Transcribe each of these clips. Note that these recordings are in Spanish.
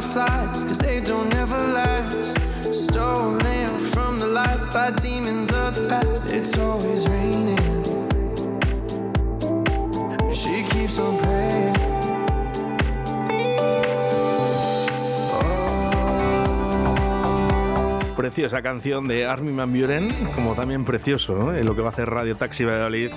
butterflies, cause they don't ever last. Stolen from the light by demons of the past. It's always raining. She keeps on praying. Preciosa canción de Armin Van Buren, como también precioso ¿no? en lo que va a hacer Radio Taxi Valladolid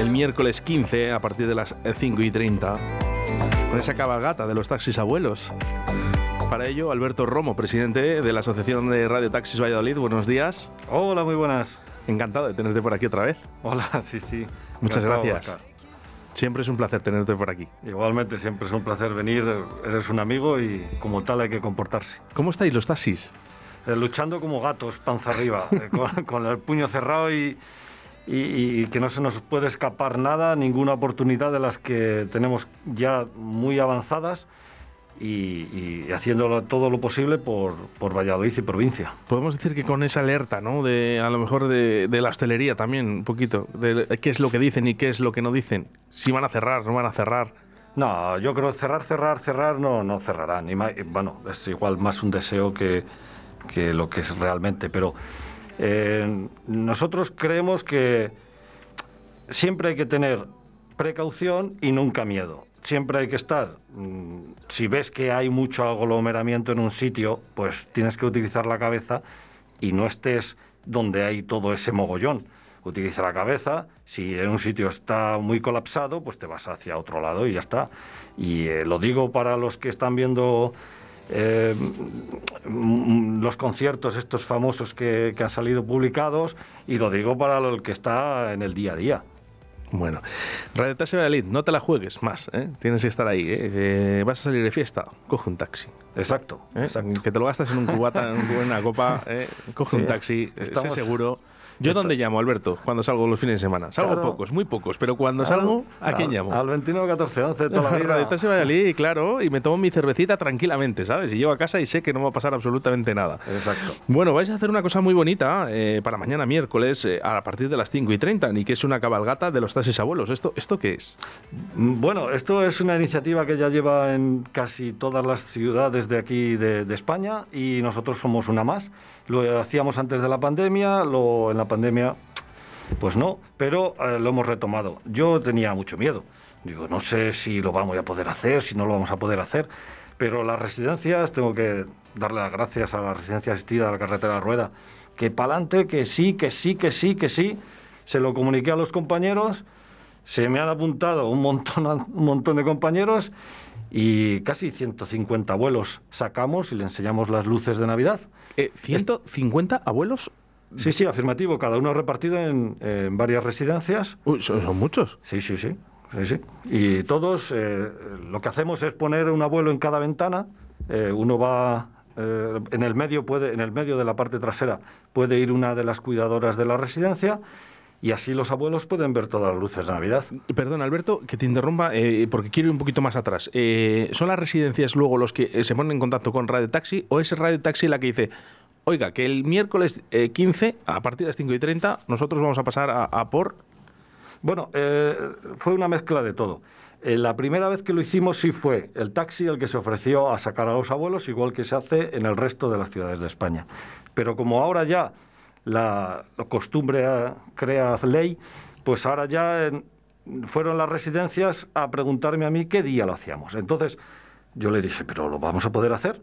el miércoles 15 a partir de las 5 y 30 con esa cabalgata de los taxis abuelos. Para ello, Alberto Romo, presidente de la Asociación de Radio Taxis Valladolid, buenos días. Hola, muy buenas. Encantado de tenerte por aquí otra vez. Hola, sí, sí. Muchas Encantado, gracias. Siempre es un placer tenerte por aquí. Igualmente, siempre es un placer venir. Eres un amigo y como tal hay que comportarse. ¿Cómo estáis los taxis? Eh, luchando como gatos, panza arriba, eh, con, con el puño cerrado y, y- y que no se nos puede escapar nada, ninguna oportunidad de las que tenemos ya muy avanzadas y, y haciendo todo lo posible por, por Valladolid y provincia. Podemos decir que con esa alerta, ¿no? De a lo mejor de, de la hostelería también, un poquito, de qué es lo que dicen y qué es lo que no dicen. Si van a cerrar, no van a cerrar. No, yo creo cerrar, cerrar, cerrar, no, no cerrarán. Y y bueno, es igual más un deseo que, que lo que es realmente. Pero eh, nosotros creemos que siempre hay que tener precaución y nunca miedo. Siempre hay que estar, mm, si ves que hay mucho aglomeramiento en un sitio, pues tienes que utilizar la cabeza y no estés donde hay todo ese mogollón. Utiliza la cabeza, si en un sitio está muy colapsado, pues te vas hacia otro lado y ya está. Y eh, lo digo para los que están viendo eh, mm, los conciertos estos famosos que, que han salido publicados y lo digo para el que está en el día a día. Bueno, Radio Taxi Valladolid, no te la juegues más, ¿eh? Tienes que estar ahí, ¿eh? Eh, Vas a salir de fiesta, coge un taxi. Exacto, exacto. Que te lo gastas en un cubata, en un- en una copa, coge un taxi, eh, sé estamos- seguro. ¿Yo dónde llamo, Alberto, cuando salgo los fines de semana? Salgo Claro. pocos, muy pocos, pero cuando salgo, ¿a quién llamo? Al 29 14 11 toda la vida. Radio claro, y me tomo mi cervecita tranquilamente, ¿sabes? Y llego a casa y sé que no va a pasar absolutamente nada. Exacto. Bueno, vais a hacer una cosa muy bonita eh, para mañana miércoles eh, a partir de las 5 y 30, ni que es una cabalgata de los taxis abuelos. ¿Esto, ¿Esto qué es? Mm, Bueno, esto es una iniciativa que ya lleva en casi todas las ciudades de aquí de, de España y nosotros somos una más. Lo hacíamos antes de la pandemia, lo, en la pandemia pues no, pero eh, lo hemos retomado. Yo tenía mucho miedo. Digo, no sé si lo vamos a poder hacer, si no lo vamos a poder hacer, pero las residencias, tengo que darle las gracias a la residencia asistida de la carretera de la Rueda, que para adelante, que sí, que sí, que sí, que sí. Se lo comuniqué a los compañeros, se me han apuntado un montón, un montón de compañeros y casi 150 vuelos sacamos y le enseñamos las luces de Navidad. Eh, ¿150 abuelos? Sí, sí, afirmativo, cada uno repartido en, en varias residencias. Uy, son, son muchos. Sí, sí, sí. sí, sí. Y todos, eh, lo que hacemos es poner un abuelo en cada ventana. eh, uno va eh, en el medio, puede, en el medio de la parte trasera puede ir una de las cuidadoras de la residencia y así los abuelos pueden ver todas las luces de Navidad. Perdón, Alberto, que te interrumpa, eh, porque quiero ir un poquito más atrás. Eh, ¿Son las residencias luego los que se ponen en contacto con Radio Taxi o es Radio Taxi la que dice, oiga, que el miércoles eh, 15, a partir de las 5 y 30, nosotros vamos a pasar a, por... Bueno, eh, fue una mezcla de todo. Eh, la primera vez que lo hicimos sí fue el taxi el que se ofreció a sacar a los abuelos, igual que se hace en el resto de las ciudades de España. Pero como ahora ya la, la costumbre eh, crea ley, pues ahora ya en- fueron las residencias a preguntarme a mí qué día lo hacíamos. Entonces yo le dije, pero lo vamos a poder hacer.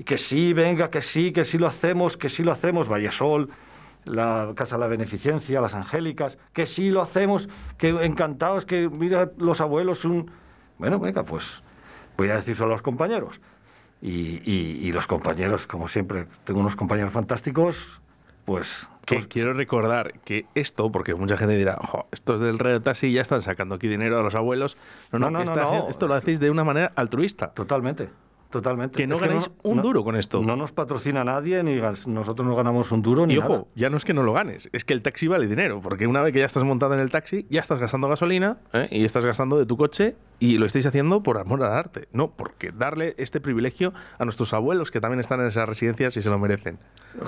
Y que sí, venga, que sí, que sí lo hacemos, que sí lo hacemos, Vallesol, la Casa de la Beneficencia, las Angélicas, que sí lo hacemos, que encantados, que mira los abuelos un... Bueno, venga, pues voy a decirlo a los compañeros. Y, y- y los compañeros, como siempre, tengo unos compañeros fantásticos, pues... Que pues, quiero recordar que esto, porque mucha gente dirá, "Jo, estos del Radio Taxi ya están sacando aquí dinero a los abuelos. No, no, No, esta esto lo hacéis de una manera altruista. Totalmente, Totalmente. Que no Es ganéis un duro con esto. No nos patrocina nadie, ni nosotros no ganamos un duro, ni Y ojo, nada. ya no es que no lo ganes, es que el taxi vale dinero, porque una vez que ya estás montado en el taxi, ya estás gastando gasolina ¿eh? y estás gastando de tu coche y lo estáis haciendo por amor al arte, no porque darle este privilegio a nuestros abuelos que también están en esas residencias y se lo merecen.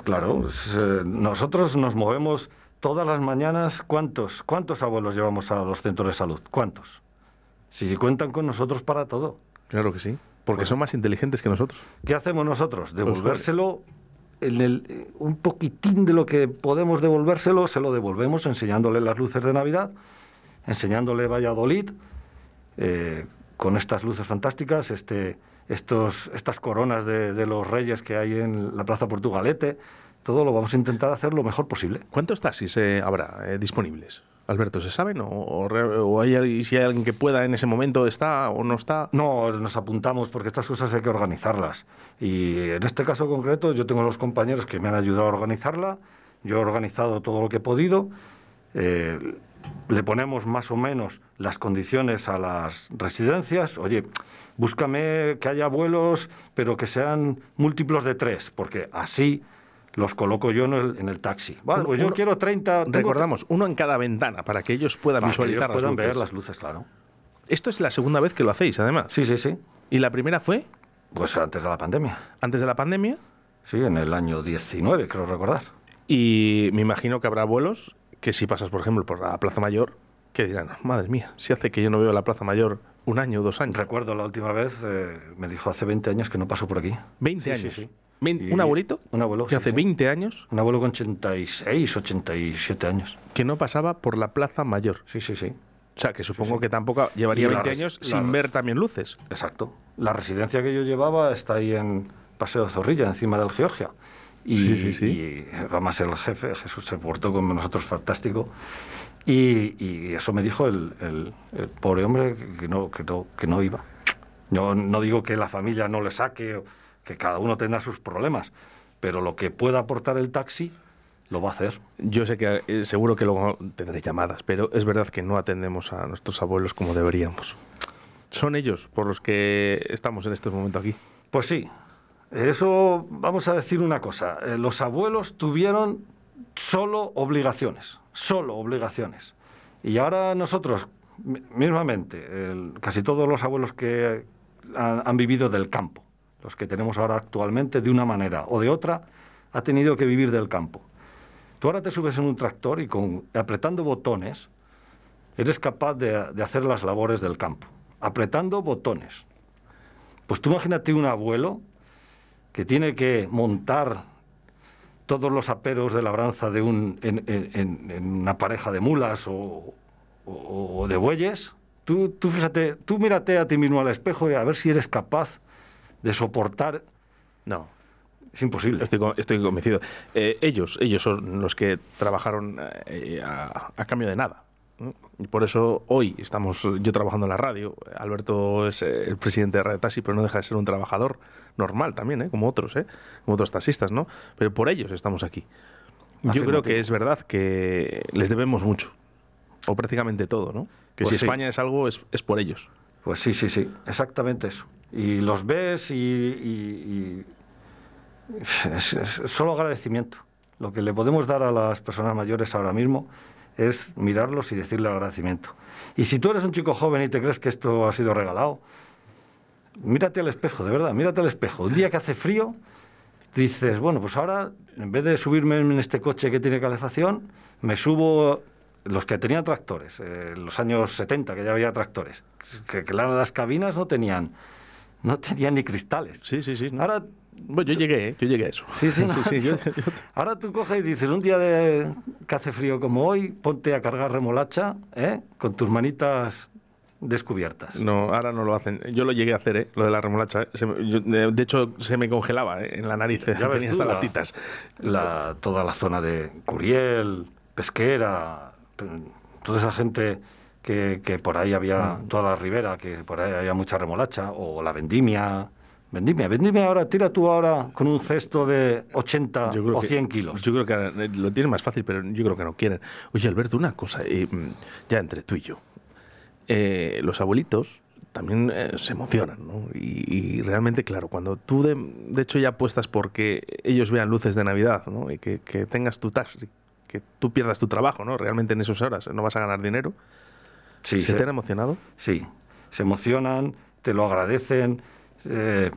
Claro, pues, eh, nosotros nos movemos todas las mañanas. ¿Cuántos, ¿Cuántos abuelos llevamos a los centros de salud? ¿Cuántos? Si cuentan con nosotros para todo. Claro que sí, porque son más inteligentes que nosotros. ¿Qué hacemos nosotros? Pues, Devolvérselo, en el, eh, un poquitín de lo que podemos devolvérselo, se lo devolvemos enseñándole las luces de Navidad, enseñándole Valladolid, eh, con estas luces fantásticas, este, estos, estas coronas de, de los reyes que hay en la Plaza Portugalete, todo lo vamos a intentar hacer lo mejor posible. ¿Cuántos taxis eh, habrá eh, disponibles? Alberto, ¿se saben? ¿O, o hay, si hay alguien que pueda en ese momento está o no está? No, nos apuntamos porque estas cosas hay que organizarlas. Y en este caso concreto yo tengo los compañeros que me han ayudado a organizarla. Yo he organizado todo lo que he podido. Eh, le ponemos más o menos las condiciones a las residencias. Oye, búscame que haya vuelos, pero que sean múltiplos de tres, porque así los coloco yo en el, en el taxi. Vale, pues yo uno- quiero 30... tengo Recordamos, uno en cada ventana para que ellos puedan para que ellos visualizar las puedan luces. ver las luces, claro. Esto es la segunda vez que lo hacéis, además. Sí, sí, sí. ¿Y la primera fue Pues antes de la pandemia. antes de la pandemia? Sí, en el año 19, creo recordar. Y me imagino que habrá vuelos que si pasas, por ejemplo, por la Plaza Mayor, que dirán, madre mía, si hace que yo no veo la Plaza Mayor un año, dos años. Recuerdo la última vez, eh, me dijo hace 20 años que no pasó por aquí. 20 Sí, sí, años. sí. ¿Un abuelito? Un abuelo. Que hace sí. 20 años Un abuelo con 86, 87 años. que no pasaba por la Plaza Mayor. Sí, sí, sí. O sea, que supongo que tampoco llevaría Y la 20 res- años sin ver también luces. Exacto. La residencia que yo llevaba está ahí en Paseo Zorrilla, encima del Georgia. Y, Sí, sí, sí. y además el jefe, Jesús, se portó con nosotros fantástico. Y, y eso me dijo el, el- el pobre hombre que- no, que, no, que no iba. Yo no digo que la familia no le saque, que cada uno tendrá sus problemas, pero lo que pueda aportar el taxi lo va a hacer. Yo sé que eh, seguro que luego tendré llamadas, pero es verdad que no atendemos a nuestros abuelos como deberíamos. Son ellos por los que estamos en este momento aquí. Pues sí, eso vamos a decir una cosa. eh, los abuelos tuvieron solo obligaciones, solo obligaciones. Y ahora nosotros, mi- mismamente, el- casi todos los abuelos que han, han vivido del campo, los que tenemos ahora actualmente, de una manera o de otra, ha tenido que vivir del campo. Tú ahora te subes en un tractor y apretando botones eres capaz de, hacer las labores del campo, apretando botones. Pues tú imagínate un abuelo que tiene que montar todos los aperos de labranza de un, en una pareja de mulas o, o- o de bueyes. Tú, tú fíjate, tú mírate a ti mismo al espejo y a ver si eres capaz de soportar. No, Es imposible. estoy, estoy convencido. Eh, ellos, ellos son los que trabajaron eh, a, a cambio de nada. ¿no? Y por eso hoy estamos yo trabajando en la radio. Alberto es eh, el presidente de Radio Taxi, pero no deja de ser un trabajador normal también, ¿eh? como otros, ¿eh? como otros taxistas, ¿no? Pero por ellos estamos aquí. Yo creo que es verdad que les debemos mucho, o prácticamente todo, ¿no? Que Pues si sí. España es algo, es, es por ellos. Pues sí, sí, sí, exactamente eso. Y los ves y, y- y es, es solo agradecimiento. Lo que le podemos dar a las personas mayores ahora mismo es mirarlos y decirle agradecimiento. Y si tú eres un chico joven y te crees que esto ha sido regalado, mírate al espejo, de verdad, mírate al espejo. Un día que hace frío, dices, bueno, pues ahora, en vez de subirme en este coche que tiene calefacción, me subo los que tenían tractores, eh, en los años 70 que ya había tractores, que, que la- las cabinas no tenían, no tenían ni cristales. Sí, sí, sí. ¿no? Ahora, Bueno, yo llegué, ¿eh? yo llegué a eso. sí, sí, no, sí, yo- yo- ahora tú coges y dices, un día de, que hace frío como hoy, ponte a cargar remolacha, ¿eh? con tus manitas descubiertas. No, ahora no lo hacen. Yo lo llegué a hacer, ¿eh? lo de la remolacha. ¿eh? Se me- yo- de hecho, se me congelaba ¿eh? en la nariz. Ya Tenía hasta la- latitas. la, toda la zona de Curiel, Pesquera, pe- toda esa gente que, que por ahí había, Mm. toda la ribera, que por ahí había mucha remolacha, o la vendimia. Vendimia, vendimia ahora, tira tú ahora con un cesto de 80 Yo creo o que- 100 kilos. Yo creo que eh, lo tienen más fácil, pero yo creo que no quieren. Oye, Alberto, una cosa, eh, mm, ya entre tú y yo. Eh, los abuelitos también eh, se emocionan, ¿no? Y, realmente, claro, cuando tú de, de, hecho ya apuestas porque ellos vean luces de Navidad, ¿no? Y que, que tengas tu taxi, que tú pierdas tu trabajo, ¿no? Realmente en esas horas no vas a ganar dinero. Sí, ¿Se, te han emocionado? Sí, se emocionan, te lo agradecen. Eh,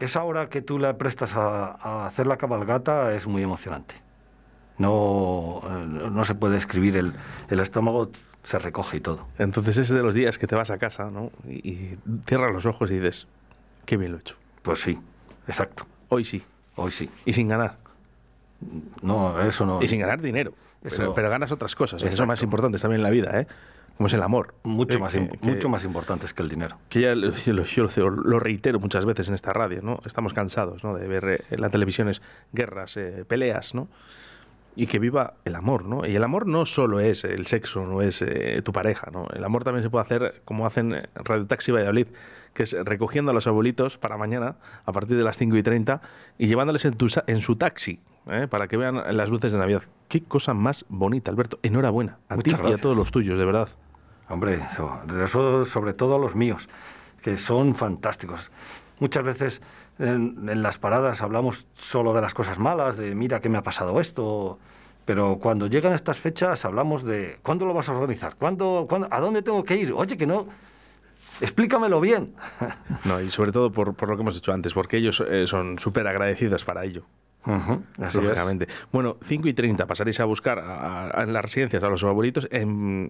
esa hora que tú le prestas a, a, hacer la cabalgata es muy emocionante. No, eh, no se puede escribir, el, el estómago se recoge y todo. Entonces es de los días que te vas a casa, ¿no? Y, y cierras los ojos y dices, qué bien lo he hecho. Pues sí, exacto. Hoy sí. Hoy sí. Y sin ganar. No, eso no. Y sin ganar dinero. Eso, pero, pero, ganas otras cosas, exacto. que son más importantes también en la vida, ¿eh? Como es el amor. Mucho, eh, más, que, mucho más importantes que el dinero. Que ya lo, yo lo, lo, reitero muchas veces en esta radio, ¿no? Estamos cansados ¿no? de ver eh, en las televisiones guerras, eh, peleas, ¿no? y que viva el amor, ¿no? Y el amor no solo es el sexo, no es eh, tu pareja, ¿no? El amor también se puede hacer como hacen Radio Taxi Valladolid, que es recogiendo a los abuelitos para mañana a partir de las 5 y 30 y llevándoles en, tu, en su taxi ¿eh? para que vean las luces de Navidad. Qué cosa más bonita, Alberto. Enhorabuena a ti y a todos los tuyos, de verdad. Hombre, eso, eso sobre todo los míos, que son fantásticos. Muchas veces en, en, las paradas hablamos solo de las cosas malas, de mira que me ha pasado esto, pero cuando llegan estas fechas hablamos de ¿cuándo lo vas a organizar? ¿Cuándo, cuándo, ¿A dónde tengo que ir? Oye, que no... Explícamelo bien. No, y sobre todo por, por lo que hemos dicho antes, porque ellos eh, son súper agradecidos para ello. Uh -huh, Lógicamente. Es. Bueno, 5 y 30 pasaréis a buscar a, a, en las residencias a los abuelitos en,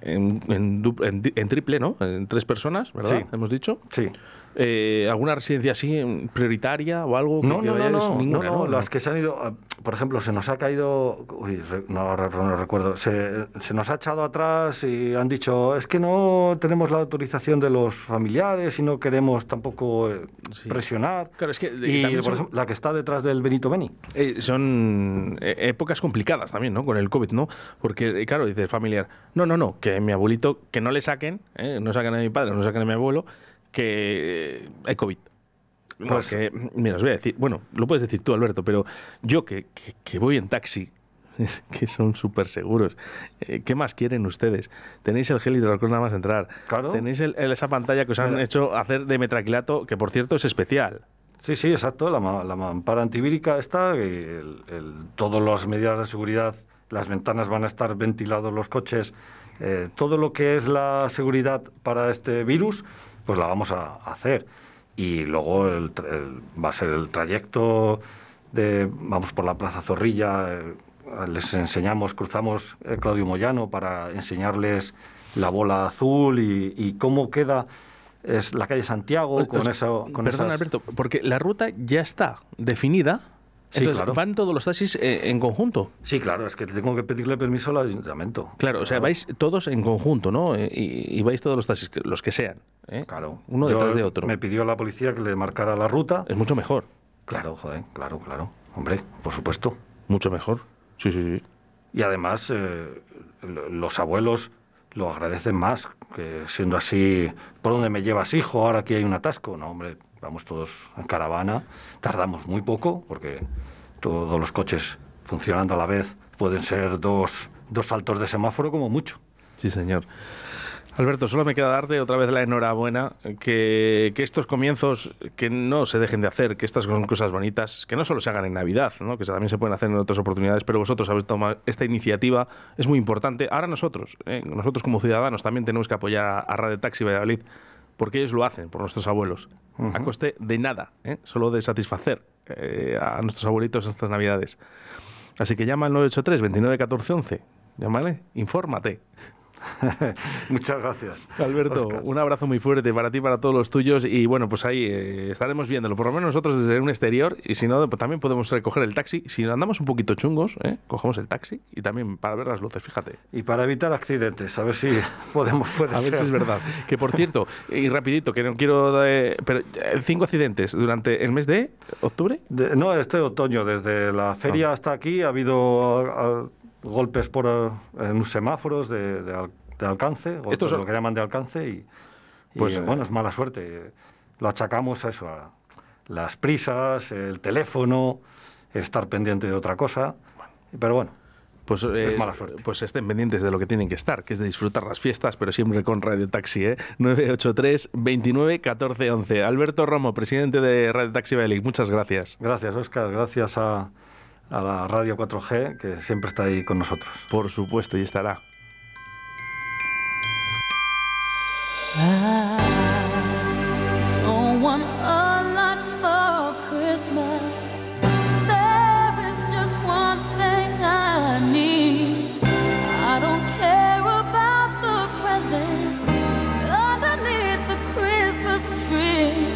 en, en, en, triple, ¿no? En tres personas, ¿verdad? Sí. Hemos dicho. Sí. Eh, ¿Alguna residencia así prioritaria o algo? No, que, no, que no, no, ninguna, no, no, las que se han ido, ah, por ejemplo, se nos ha caído, uy, no, no recuerdo, se, se, nos ha echado atrás y han dicho, es que no tenemos la autorización de los familiares y no queremos tampoco eh, sí. presionar. Claro, es que, y, por son, ejemplo, la que está detrás del Benito Beni. Eh, son épocas complicadas también, ¿no? Con el COVID, ¿no? Porque, claro, dice el familiar, no, no, no, que mi abuelito, que no le saquen, ¿eh? no saquen a mi padre, no saquen a mi abuelo, que hay COVID. Porque, mira, os voy a decir, bueno, lo puedes decir tú, Alberto, pero yo que, que, que voy en taxi, que son súper seguros, eh, ¿qué más quieren ustedes? Tenéis el gel hidroalcohol nada más entrar. Claro. Tenéis el, el, esa pantalla que os han Mira. hecho hacer de metraquilato, que por cierto es especial. Sí, sí, exacto, la, la mampara antivírica está, el, el, todas las medidas de seguridad, las ventanas van a estar ventilados los coches, eh, todo lo que es la seguridad para este virus, pues la vamos a hacer. Y luego el, el, va a ser el trayecto de, vamos por la Plaza Zorrilla, eh, les enseñamos, cruzamos eh, Claudio Moyano para enseñarles la bola azul y, y cómo queda es la calle Santiago con eso. Con perdón, esas... Alberto, porque la ruta ya está definida. Sí, Entonces, claro. ¿van todos los taxis eh, en conjunto? Sí, claro, es que tengo que pedirle permiso al ayuntamiento. Claro, o sea, vais todos en conjunto, ¿no? Eh, Y, y vais todos los taxis, los que sean. ¿eh? Claro. Uno Yo detrás de otro. Me pidió la policía que le marcara la ruta. Es mucho mejor. Claro, joder, claro, claro. Hombre, por supuesto. Mucho mejor. Sí, sí, sí. Y además, eh, los abuelos lo agradecen más, que siendo así, ¿por dónde me llevas, hijo? Ahora aquí hay un atasco. No, hombre, vamos todos en caravana. Tardamos muy poco, porque todos los coches funcionando a la vez pueden ser dos, dos saltos de semáforo como mucho. Sí, señor. Alberto, solo me queda darte otra vez la enhorabuena, que, que, estos comienzos que no se dejen de hacer, que estas son cosas bonitas, que no solo se hagan en Navidad, ¿no? que también se pueden hacer en otras oportunidades, pero vosotros habéis tomado esta iniciativa, es muy importante. Ahora nosotros, ¿eh? nosotros como ciudadanos también tenemos que apoyar a Radio Taxi Valladolid, porque ellos lo hacen por nuestros abuelos, uh -huh. a coste de nada, ¿eh? solo de satisfacer eh, a nuestros abuelitos estas Navidades. Así que llama al 983 29 14 11, llámale, infórmate. Muchas gracias. Alberto, Oscar. un abrazo muy fuerte para ti, para todos los tuyos. Y bueno, pues ahí eh, estaremos viéndolo, por lo menos nosotros desde un exterior. Y si no, pues también podemos recoger el taxi. Si andamos un poquito chungos, ¿eh? cogemos el taxi y también para ver las luces, fíjate. Y para evitar accidentes, a ver si podemos. Puede a ver si es verdad. Que por cierto, y rapidito, que no quiero. De, pero eh, cinco accidentes durante el mes de octubre. De, no, este otoño, desde la feria ah. hasta aquí ha habido. A, golpes por en semáforos de, de, de alcance, golpes Esto son... lo que llaman de alcance, y, y pues, bueno, es mala suerte. Lo achacamos a eso, a las prisas, el teléfono, estar pendiente de otra cosa, pero bueno. pues, es eh, mala suerte. pues estén pendientes de lo que tienen que estar, que es de disfrutar las fiestas, pero siempre con Radio Taxi, ¿eh? 983 29 14 11. Alberto Romo, presidente de Radio Taxi Valladolid, muchas gracias. Gracias, Oscar. Gracias a, a la Radio 4G, que siempre está ahí con nosotros. Por supuesto, y estará. I don't want a lot for Christmas. There is just one thing I need. I don't care about the presents underneath the Christmas tree.